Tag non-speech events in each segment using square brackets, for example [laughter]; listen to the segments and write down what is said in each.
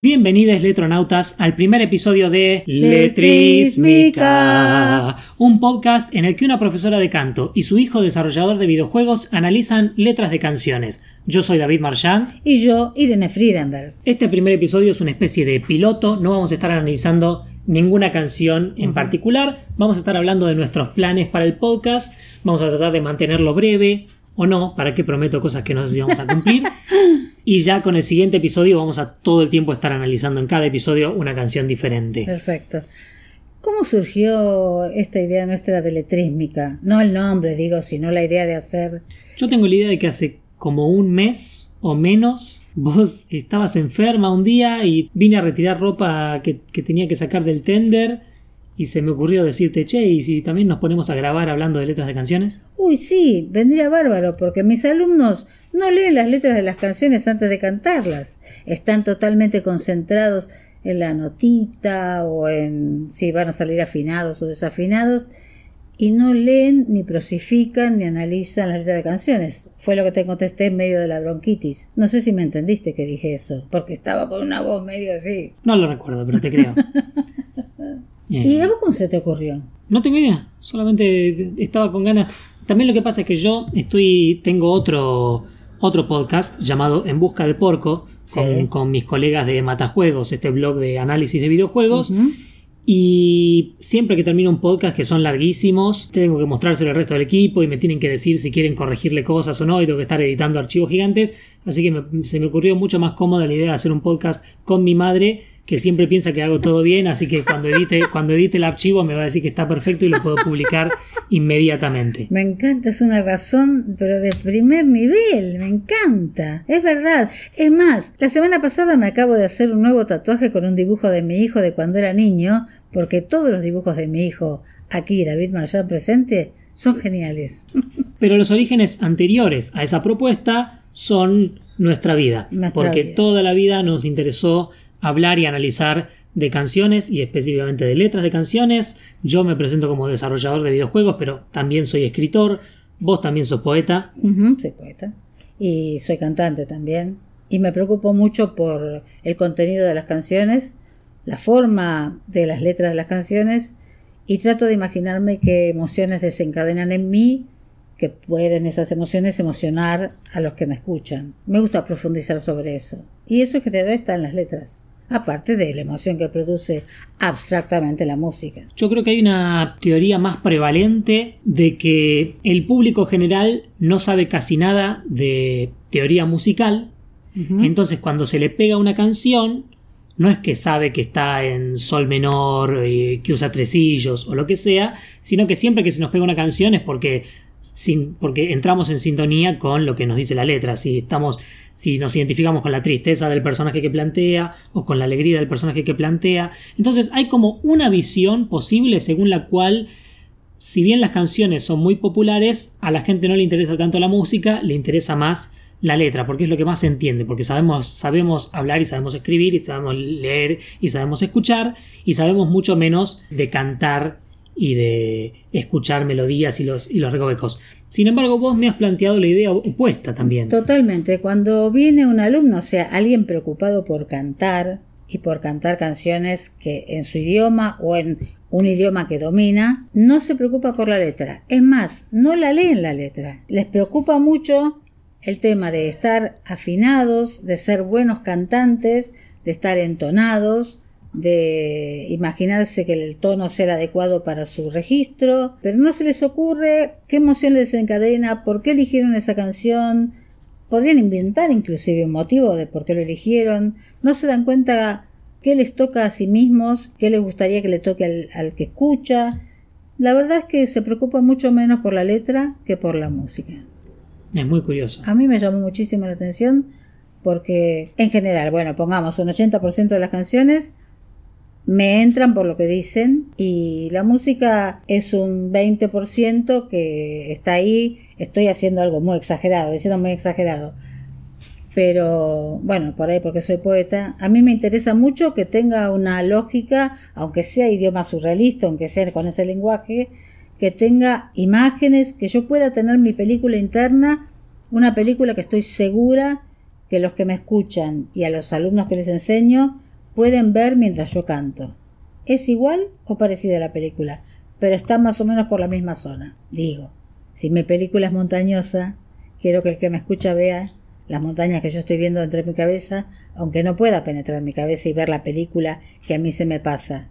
Bienvenidos letronautas al primer episodio de Letrísmica, un podcast en el que una profesora de canto y su hijo desarrollador de videojuegos analizan letras de canciones. Yo soy David Marchand. Y yo Irene Friedenberg. Este primer episodio es una especie de piloto, no vamos a estar analizando ninguna canción en particular, vamos a estar hablando de nuestros planes para el podcast, vamos a tratar de mantenerlo breve, o no, para qué prometo cosas que no sé si vamos a cumplir. [laughs] y ya con el siguiente episodio vamos a todo el tiempo estar analizando en cada episodio una canción diferente. Perfecto. ¿Cómo surgió esta idea nuestra de letrísmica? No el nombre, digo, sino la idea de hacer... Yo tengo la idea de que hace como un mes o menos vos estabas enferma un día y vine a retirar ropa que, que tenía que sacar del tender y se me ocurrió decirte, che, ¿y si también nos ponemos a grabar hablando de letras de canciones? Uy, sí, vendría bárbaro, porque mis alumnos no leen las letras de las canciones antes de cantarlas. Están totalmente concentrados en la notita o en si van a salir afinados o desafinados y no leen ni prosifican ni analizan las letras de canciones. Fue lo que te contesté en medio de la bronquitis. No sé si me entendiste que dije eso, porque estaba con una voz medio así. No lo recuerdo, pero te creo. [laughs] ¿Y a vos cómo se te ocurrió? No tengo idea, solamente estaba con ganas. También lo que pasa es que yo estoy, tengo otro, otro podcast llamado En Busca de Porco, con, mis colegas de Matajuegos, este blog de análisis de videojuegos. Y siempre que termino un podcast que son larguísimos, tengo que mostrárselo al resto del equipo y me tienen que decir si quieren corregirle cosas o no y tengo que estar editando archivos gigantes. Así que se me ocurrió mucho más cómoda la idea de hacer un podcast con mi madre que siempre piensa que hago todo bien, así que cuando edite, [laughs] cuando edite el archivo me va a decir que está perfecto y lo puedo publicar inmediatamente. Me encanta, es una razón, pero de primer nivel, me encanta. Es verdad. Es más, la semana pasada me acabo de hacer un nuevo tatuaje con un dibujo de mi hijo de cuando era niño, porque todos los dibujos de mi hijo, aquí David Marshall presente, son geniales. [laughs] Pero los orígenes anteriores a esa propuesta son nuestra vida, porque toda la vida nos interesó hablar y analizar de canciones y específicamente de letras de canciones. Yo me presento como desarrollador de videojuegos, pero también soy escritor. Vos también sos poeta. soy poeta. Y soy cantante también. Y me preocupo mucho por el contenido de las canciones, la forma de las letras de las canciones y trato de imaginarme qué emociones desencadenan en mí que pueden esas emociones emocionar a los que me escuchan. Me gusta profundizar sobre eso. Y eso en general está en las letras aparte de la emoción que produce abstractamente la música. Yo creo que hay una teoría más prevalente de que el público general no sabe casi nada de teoría musical, entonces cuando se le pega una canción, no es que sabe que está en sol menor, y que usa tresillos o lo que sea, sino que siempre que se nos pega una canción es porque sin, porque entramos en sintonía con lo que nos dice la letra. Si estamos, si nos identificamos con la tristeza del personaje que plantea o con la alegría del personaje que plantea. Entonces hay como una visión posible según la cual, si bien las canciones son muy populares, a la gente no le interesa tanto la música, le interesa más la letra, porque es lo que más se entiende, porque sabemos, sabemos hablar y sabemos escribir y sabemos leer y sabemos escuchar y sabemos mucho menos de cantar y de escuchar melodías y los, y los recovecos. Sin embargo, vos me has planteado la idea opuesta también. Totalmente. Cuando viene un alumno, o sea, alguien preocupado por cantar y por cantar canciones que en su idioma o en un idioma que domina, no se preocupa por la letra. Es más, no la leen la letra. Les preocupa mucho el tema de estar afinados, de ser buenos cantantes, de estar entonados, de imaginarse que el tono sea adecuado para su registro, pero no se les ocurre qué emoción les desencadena, por qué eligieron esa canción, podrían inventar inclusive un motivo de por qué lo eligieron, no se dan cuenta qué les toca a sí mismos, qué les gustaría que le toque al, al que escucha. La verdad es que se preocupa mucho menos por la letra que por la música. Es muy curioso. A mí me llamó muchísimo la atención porque en general, bueno, pongamos un 80% de las canciones me entran por lo que dicen y la música es un 20% que está ahí, estoy haciendo algo muy exagerado, diciendo muy exagerado. Pero bueno, por ahí porque soy poeta, a mí me interesa mucho que tenga una lógica, aunque sea idioma surrealista, aunque sea con ese lenguaje, que tenga imágenes, que yo pueda tener mi película interna, una película que estoy segura que los que me escuchan y a los alumnos que les enseño pueden ver mientras yo canto. ¿Es igual o parecida a la película? Pero está más o menos por la misma zona. Digo, si mi película es montañosa, quiero que el que me escucha vea las montañas que yo estoy viendo entre mi cabeza, aunque no pueda penetrar mi cabeza y ver la película que a mí se me pasa.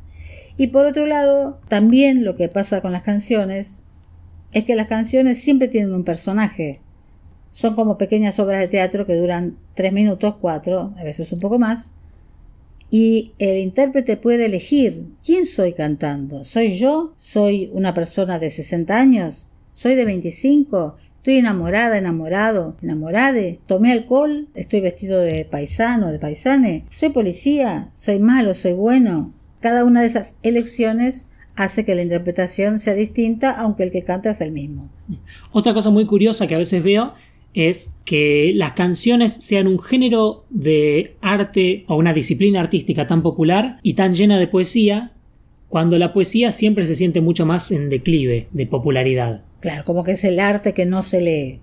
Y por otro lado, también lo que pasa con las canciones es que las canciones siempre tienen un personaje. Son como pequeñas obras de teatro que duran tres minutos, cuatro, a veces un poco más. Y el intérprete puede elegir quién soy cantando. ¿Soy yo? ¿Soy una persona de 60 años? ¿Soy de 25? Estoy enamorada, enamorado, enamorade. Tomé alcohol, estoy vestido de paisano, de paisane. Soy policía, soy malo, soy bueno. Cada una de esas elecciones hace que la interpretación sea distinta, aunque el que canta es el mismo. Otra cosa muy curiosa que a veces veo es que las canciones sean un género de arte o una disciplina artística tan popular y tan llena de poesía, cuando la poesía siempre se siente mucho más en declive de popularidad. Claro, como que es el arte que no se lee.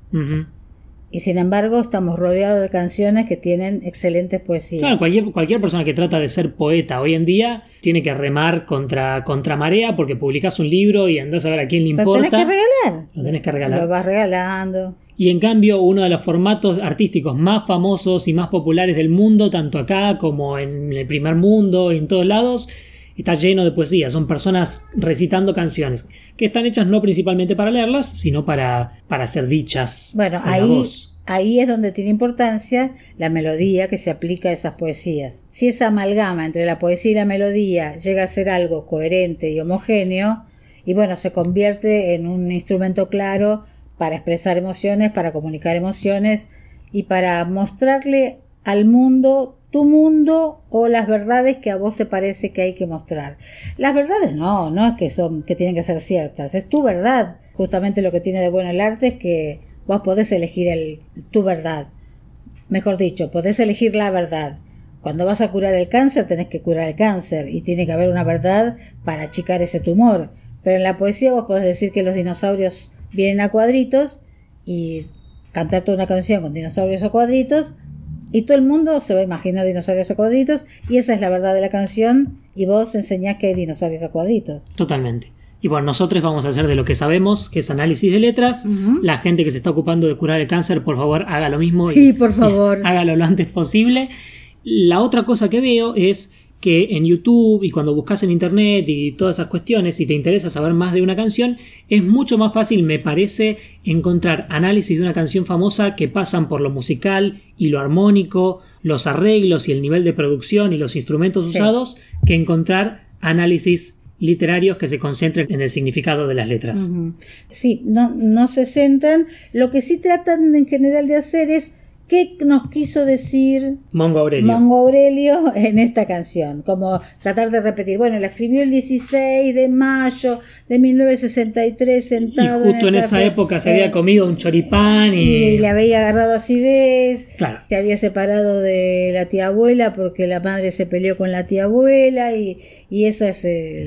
Y sin embargo, estamos rodeados de canciones que tienen excelentes poesías. Claro, cualquier, cualquier persona que trata de ser poeta hoy en día tiene que remar contra, contra marea porque publicas un libro y andás a ver a quién le importa. Lo tenés que regalar. Lo tenés que regalar. Lo vas regalando. Y en cambio, uno de los formatos artísticos más famosos y más populares del mundo, tanto acá como en el primer mundo y en todos lados, está lleno de poesía. Son personas recitando canciones que están hechas no principalmente para leerlas, sino para, para ser dichas. Bueno, ahí, ahí es donde tiene importancia la melodía que se aplica a esas poesías. Si esa amalgama entre la poesía y la melodía llega a ser algo coherente y homogéneo, y bueno, se convierte en un instrumento claro para expresar emociones, para comunicar emociones y para mostrarle al mundo tu mundo o las verdades que a vos te parece que hay que mostrar. Las verdades no, no es que son que tienen que ser ciertas, es tu verdad. Justamente lo que tiene de bueno el arte es que vos podés elegir el, tu verdad. Mejor dicho, podés elegir la verdad. Cuando vas a curar el cáncer, tenés que curar el cáncer y tiene que haber una verdad para achicar ese tumor. Pero en la poesía vos podés decir que los dinosaurios vienen a cuadritos y cantar toda una canción con dinosaurios a cuadritos y todo el mundo se va a imaginar dinosaurios a cuadritos y esa es la verdad de la canción y vos enseñás que hay dinosaurios a cuadritos. Totalmente. Y bueno, nosotros vamos a hacer de lo que sabemos, que es análisis de letras. La gente que se está ocupando de curar el cáncer, por favor, haga lo mismo. Sí, por [laughs] favor. hágalo lo antes posible. La otra cosa que veo es que en YouTube y cuando buscas en Internet y todas esas cuestiones, si te interesa saber más de una canción, es mucho más fácil, me parece, encontrar análisis de una canción famosa que pasan por lo musical y lo armónico, los arreglos y el nivel de producción y los instrumentos usados, que encontrar análisis literarios que se concentren en el significado de las letras. Sí, no, no se centran. Lo que sí tratan en general de hacer es ¿Qué nos quiso decir Mongo Aurelio? Mongo Aurelio en esta canción? Como tratar de repetir. Bueno, la escribió el 16 de mayo de 1963 sentado. Y justo en, esa época se había comido un choripán y... y... le había agarrado acidez. Claro. Se había separado de la tía abuela porque la madre se peleó con la tía abuela y, y esa es...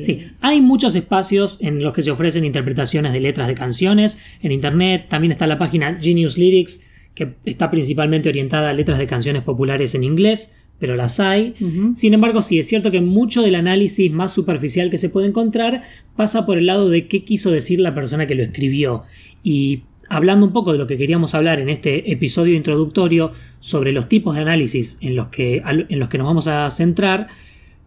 Sí, hay muchos espacios en los que se ofrecen interpretaciones de letras de canciones. En internet también está la página Genius Lyrics que está principalmente orientada a letras de canciones populares en inglés, pero las hay. Sin embargo, sí, es cierto que mucho del análisis más superficial que se puede encontrar pasa por el lado de qué quiso decir la persona que lo escribió. Y hablando un poco de lo que queríamos hablar en este episodio introductorio sobre los tipos de análisis en los que, en los que nos vamos a centrar,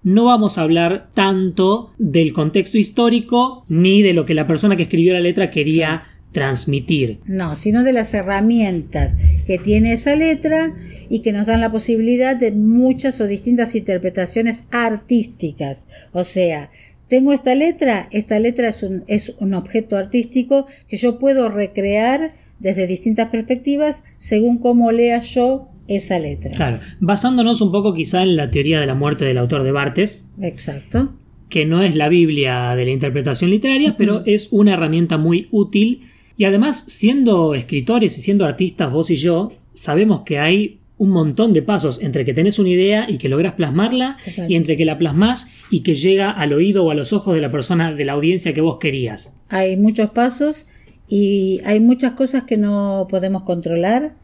no vamos a hablar tanto del contexto histórico ni de lo que la persona que escribió la letra quería transmitir. No, sino de las herramientas que tiene esa letra y que nos dan la posibilidad de muchas o distintas interpretaciones artísticas. O sea, tengo esta letra, esta letra es un, es un objeto artístico que yo puedo recrear desde distintas perspectivas según cómo lea yo esa letra. Claro, basándonos un poco quizá en la teoría de la muerte del autor de Bartes. Exacto. Que no es la Biblia de la interpretación literaria, pero es una herramienta muy útil y además, siendo escritores y siendo artistas, vos y yo, sabemos que hay un montón de pasos entre que tenés una idea y que logras plasmarla y entre que la plasmas y que llega al oído o a los ojos de la persona, de la audiencia que vos querías. Hay muchos pasos y hay muchas cosas que no podemos controlar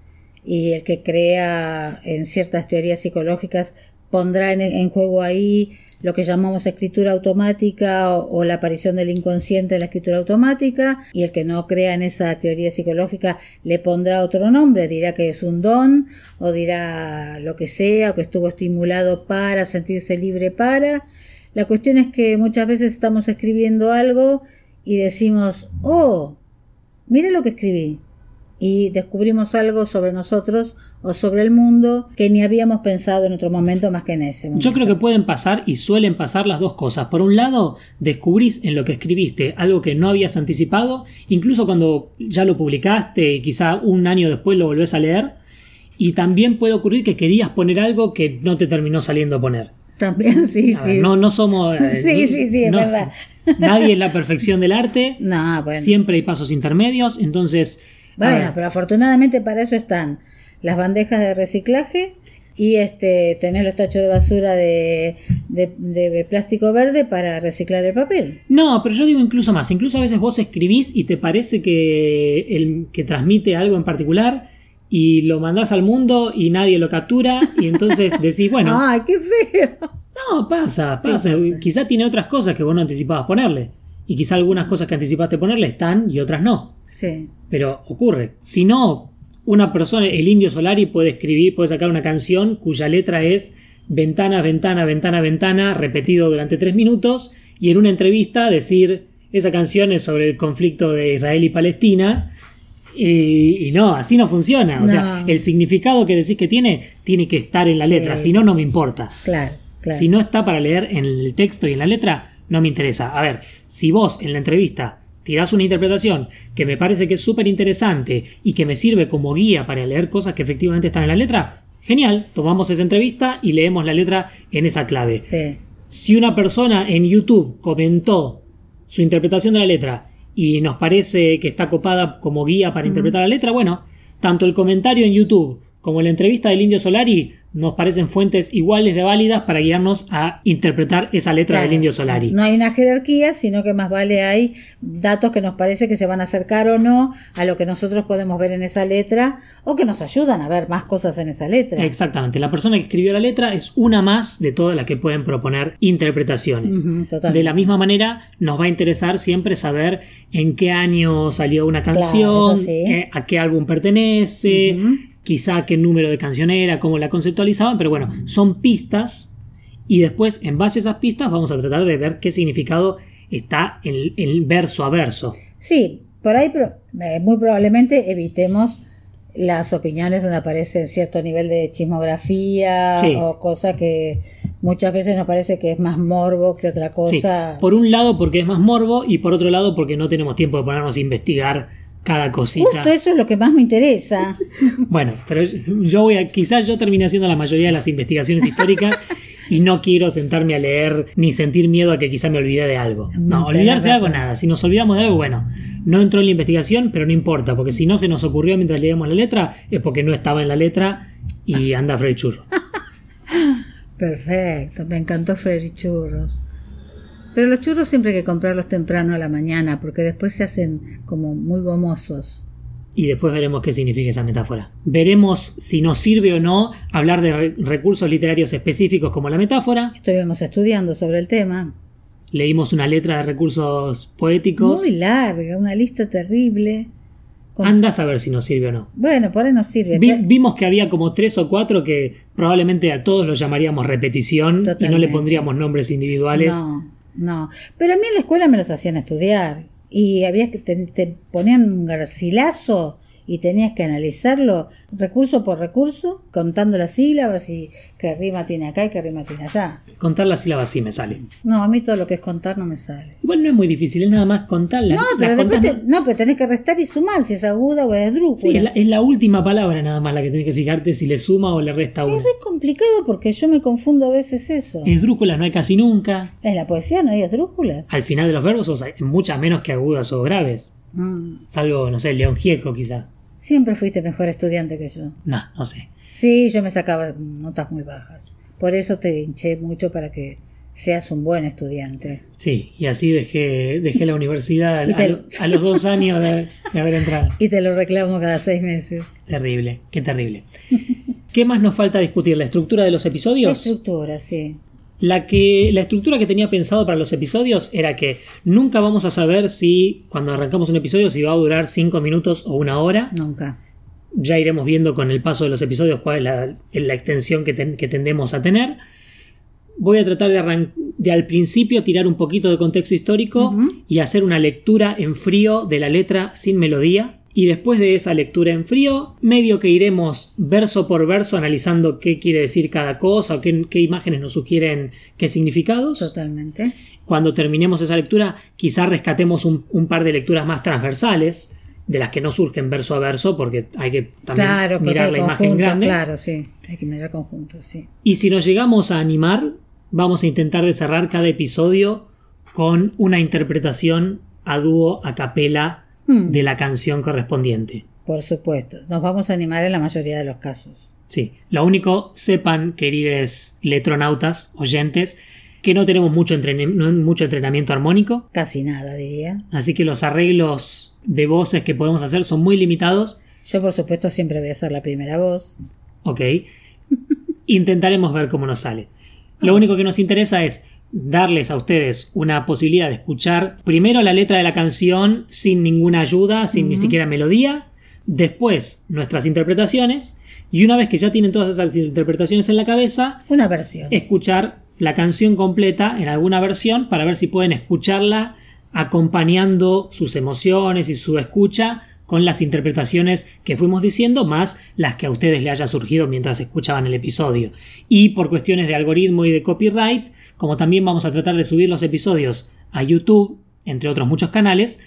y el que crea en ciertas teorías psicológicas pondrá en, en juego ahí lo que llamamos escritura automática o, la aparición del inconsciente en la escritura automática y el que no crea en esa teoría psicológica le pondrá otro nombre, dirá que es un don o dirá lo que sea o que estuvo estimulado para sentirse libre para. La cuestión es que muchas veces estamos escribiendo algo y decimos, oh, mire lo que escribí y descubrimos algo sobre nosotros o sobre el mundo que ni habíamos pensado en otro momento más que en ese momento. Yo creo que pueden pasar y suelen pasar las dos cosas. Por un lado, descubrís en lo que escribiste algo que no habías anticipado, incluso cuando ya lo publicaste y quizá un año después lo volvés a leer. Y también puede ocurrir que querías poner algo que no te terminó saliendo a poner. También, sí, sí. no, no somos. Eh, [laughs] sí, sí, sí, es verdad. Nadie es la perfección del arte. [laughs] No, bueno. Siempre hay pasos intermedios. Entonces bueno, pero afortunadamente para eso están las bandejas de reciclaje y este tener los tachos de basura de, de, plástico verde para reciclar el papel. No, pero yo digo incluso más. Incluso a veces vos escribís y te parece que, el, que transmite algo en particular y lo mandás al mundo y nadie lo captura y entonces [laughs] decís, bueno... ¡Ay, qué feo! No, pasa, pasa. Quizá tiene otras cosas que vos no anticipabas ponerle. Y quizá algunas cosas que anticipaste ponerle están y otras no. Sí. Pero ocurre. Si no, una persona, el indio Solari puede escribir, puede sacar una canción cuya letra es ventana, ventana, ventana, ventana, repetido durante tres minutos, y en una entrevista decir esa canción es sobre el conflicto de Israel y Palestina. Y, no, así no funciona. O sea, el significado que decís que tiene, tiene que estar en la letra. Si no, no me importa. Claro, claro. Si no está para leer en el texto y en la letra, no me interesa. A ver, si vos en la entrevista tirás una interpretación que me parece que es súper interesante y que me sirve como guía para leer cosas que efectivamente están en la letra, genial, tomamos esa entrevista y leemos la letra en esa clave. Si una persona en YouTube comentó su interpretación de la letra y nos parece que está copada como guía para interpretar la letra, bueno, tanto el comentario en YouTube como la entrevista del Indio Solari nos parecen fuentes iguales de válidas para guiarnos a interpretar esa letra del Indio Solari. No hay una jerarquía, sino que más vale hay datos que nos parece que se van a acercar o no a lo que nosotros podemos ver en esa letra o que nos ayudan a ver más cosas en esa letra. Exactamente, la persona que escribió la letra es una más de todas las que pueden proponer interpretaciones. de la misma manera, nos va a interesar siempre saber en qué año salió una canción, eh, a qué álbum pertenece quizá qué número de canción era, cómo la pero bueno, son pistas y después en base a esas pistas vamos a tratar de ver qué significado está en el verso a verso. Sí, por ahí eh, muy probablemente evitemos las opiniones donde aparece cierto nivel de chismografía o cosa que muchas veces nos parece que es más morbo que otra cosa. Por un lado porque es más morbo y por otro lado porque no tenemos tiempo de ponernos a investigar cada cosita. Justo eso es lo que más me interesa. [laughs] bueno, pero yo voy a, quizás yo termine haciendo la mayoría de las investigaciones históricas [laughs] y no quiero sentarme a leer ni sentir miedo a que quizá me olvide de algo. No, olvidarse de algo nada. Si nos olvidamos de algo, bueno, no entró en la investigación, pero no importa, porque si no se nos ocurrió mientras leíamos la letra, es porque no estaba en la letra y anda Freddy Churro. [laughs] Perfecto, me encantó Freddy Churros. Pero los churros siempre hay que comprarlos temprano a la mañana, porque después se hacen como muy gomosos. Y después veremos qué significa esa metáfora. Veremos si nos sirve o no hablar de recursos literarios específicos como la metáfora. Estuvimos estudiando sobre el tema. Leímos una letra de recursos poéticos. Muy larga, una lista terrible. Andas a ver si nos sirve o no. Bueno, por ahí nos sirve. vimos que había como tres o cuatro que probablemente a todos los llamaríamos repetición y no le pondríamos nombres individuales. No. No, pero a mí en la escuela me los hacían estudiar. Y había que te, ponían un garcilazo y tenías que analizarlo recurso por recurso, contando las sílabas y qué rima tiene acá y qué rima tiene allá. Contar las sílabas sí me sale. No, a mí todo lo que es contar no me sale. Igual no es muy difícil, es nada más contarlas. No, pero después no... pero tenés que restar y sumar si es aguda o es drújula. Sí, es la, última palabra nada más la que tenés que fijarte si le suma o le resta una. Es re complicado porque yo me confundo a veces eso. Esdrújulas no hay casi nunca. En la poesía no hay esdrújulas. Al final de los verbos hay muchas menos que agudas o graves. Mm. Salvo, no sé, León Gieco quizá. Siempre fuiste mejor estudiante que yo. No, no sé. Sí, yo me sacaba notas muy bajas. Por eso te hinché mucho para que seas un buen estudiante. Sí, y así dejé, dejé la universidad a, los dos años de, haber entrado. [laughs] Y te lo reclamo cada seis meses. Terrible, qué terrible. ¿Qué más nos falta discutir? ¿La estructura de los La episodios? estructura, sí. La, que, la estructura que tenía pensado para los episodios era que nunca vamos a saber si cuando arrancamos un episodio si va a durar 5 minutos o una hora. Nunca. Ya iremos viendo con el paso de los episodios cuál es la, la extensión que, ten- que tendemos a tener. Voy a tratar de, arran- de al principio tirar un poquito de contexto histórico y hacer una lectura en frío de la letra sin melodía. Y después de esa lectura en frío, medio que iremos verso por verso analizando qué quiere decir cada cosa o qué, qué imágenes nos sugieren qué significados. Totalmente. Cuando terminemos esa lectura, quizás rescatemos un, un par de lecturas más transversales, de las que no surgen verso a verso, porque hay que también Claro, mirar la imagen conjuntos, grande. Claro, sí. Hay que mirar conjuntos, sí. Y si nos llegamos a animar, vamos a intentar de cerrar cada episodio con una interpretación a dúo, a capela Hmm. de la canción correspondiente. Por supuesto. Nos vamos a animar en la mayoría de los casos. Sí, lo único, sepan, queridos letronautas, oyentes, que no tenemos mucho, no- mucho entrenamiento armónico, Casi nada, diría. así que los arreglos de voces que podemos hacer son muy limitados. Yo, por supuesto, siempre voy a ser la primera voz. Ok. [laughs] Intentaremos ver cómo nos sale. Lo único que nos interesa es darles a ustedes una posibilidad de escuchar primero la letra de la canción sin ninguna ayuda, sin ni siquiera melodía, después nuestras interpretaciones y una vez que ya tienen todas esas interpretaciones en la cabeza, Una versión. escuchar la canción completa en alguna versión para ver si pueden escucharla acompañando sus emociones y su escucha con las interpretaciones que fuimos diciendo, más las que a ustedes le haya surgido mientras escuchaban el episodio. Y por cuestiones de algoritmo y de copyright, como también vamos a tratar de subir los episodios a YouTube, entre otros muchos canales,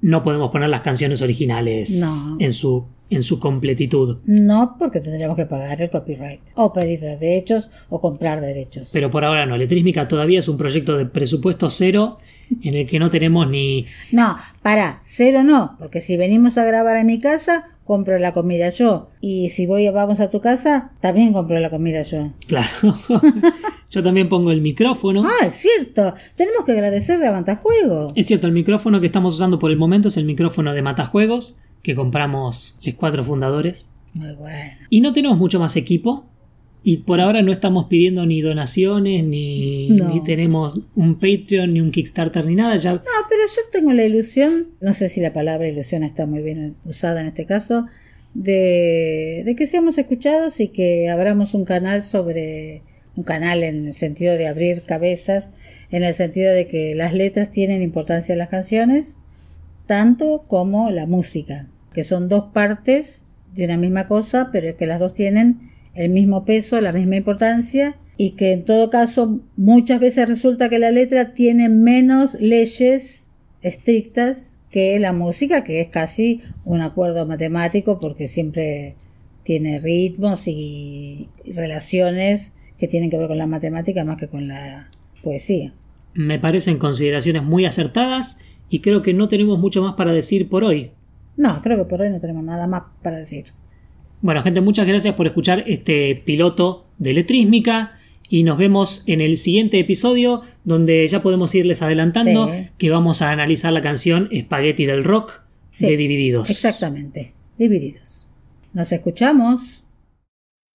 no podemos poner las canciones originales No. en, su, en su completitud. No, porque tendríamos que pagar el copyright. O pedir los derechos o comprar derechos. Pero por ahora no. Letrísmica todavía es un proyecto de presupuesto cero en el que no tenemos ni. No, para, cero no, porque si venimos a grabar a mi casa, compro la comida yo. Y si voy vamos a tu casa, también compro la comida yo. Claro. [laughs] Yo también pongo el micrófono. Ah, es cierto. Tenemos que agradecerle a Matajuego. Es cierto, el micrófono que estamos usando por el momento es el micrófono de Matajuegos que compramos los cuatro fundadores. Muy bueno. Y no tenemos mucho más equipo. Y por ahora no estamos pidiendo ni donaciones, ni, No. ni tenemos un Patreon, ni un Kickstarter, ni nada. Ya No, pero yo tengo la ilusión, no sé si la palabra ilusión está muy bien usada en este caso, de, de que seamos escuchados y que abramos un canal sobre un canal en el sentido de abrir cabezas, en el sentido de que las letras tienen importancia en las canciones, tanto como la música, que son dos partes de una misma cosa, pero es que las dos tienen el mismo peso, la misma importancia y que en todo caso muchas veces resulta que la letra tiene menos leyes estrictas que la música, que es casi un acuerdo matemático porque siempre tiene ritmos y relaciones que tienen que ver con la matemática más que con la poesía. me parecen consideraciones muy acertadas y creo que no tenemos mucho más para decir por hoy. No, creo que por hoy no tenemos nada más para decir. Bueno, gente, muchas gracias por escuchar este piloto de Letrísmica y nos vemos en el siguiente episodio donde ya podemos irles adelantando Sí. que vamos a analizar la canción Spaghetti del Rock Sí, de Divididos. Exactamente, divididos. Nos escuchamos.